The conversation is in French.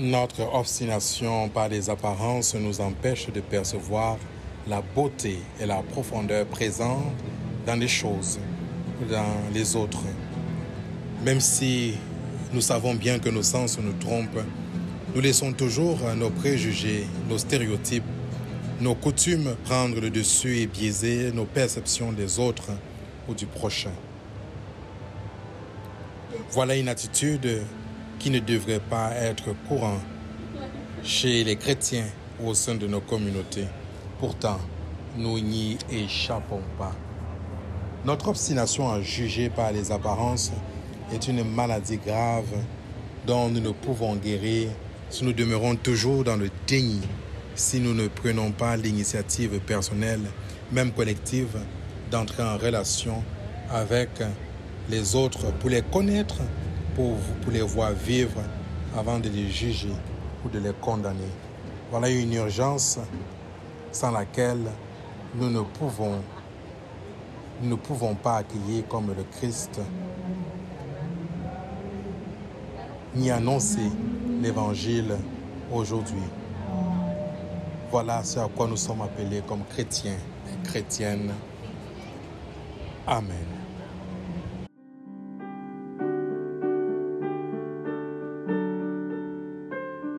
Notre obstination par les apparences nous empêche de percevoir la beauté et la profondeur présentes dans les choses, dans les autres. Même si nous savons bien que nos sens nous trompent, nous laissons toujours nos préjugés, nos stéréotypes, nos coutumes prendre le dessus et biaiser nos perceptions des autres ou du prochain. Voilà une attitude qui ne devrait pas être courant chez les chrétiens au sein de nos communautés. Pourtant, nous n'y échappons pas. Notre obstination à juger par les apparences est une maladie grave dont nous ne pouvons guérir si nous demeurons toujours dans le déni, si nous ne prenons pas l'initiative personnelle, même collective, d'entrer en relation avec les autres pour les connaître pour, les voir vivre avant de les juger ou de les condamner. Voilà une urgence sans laquelle nous ne pouvons, nous ne pouvons pas accueillir comme le Christ ni annoncer l'évangile aujourd'hui. Voilà ce à quoi nous sommes appelés comme chrétiens et chrétiennes. Amen.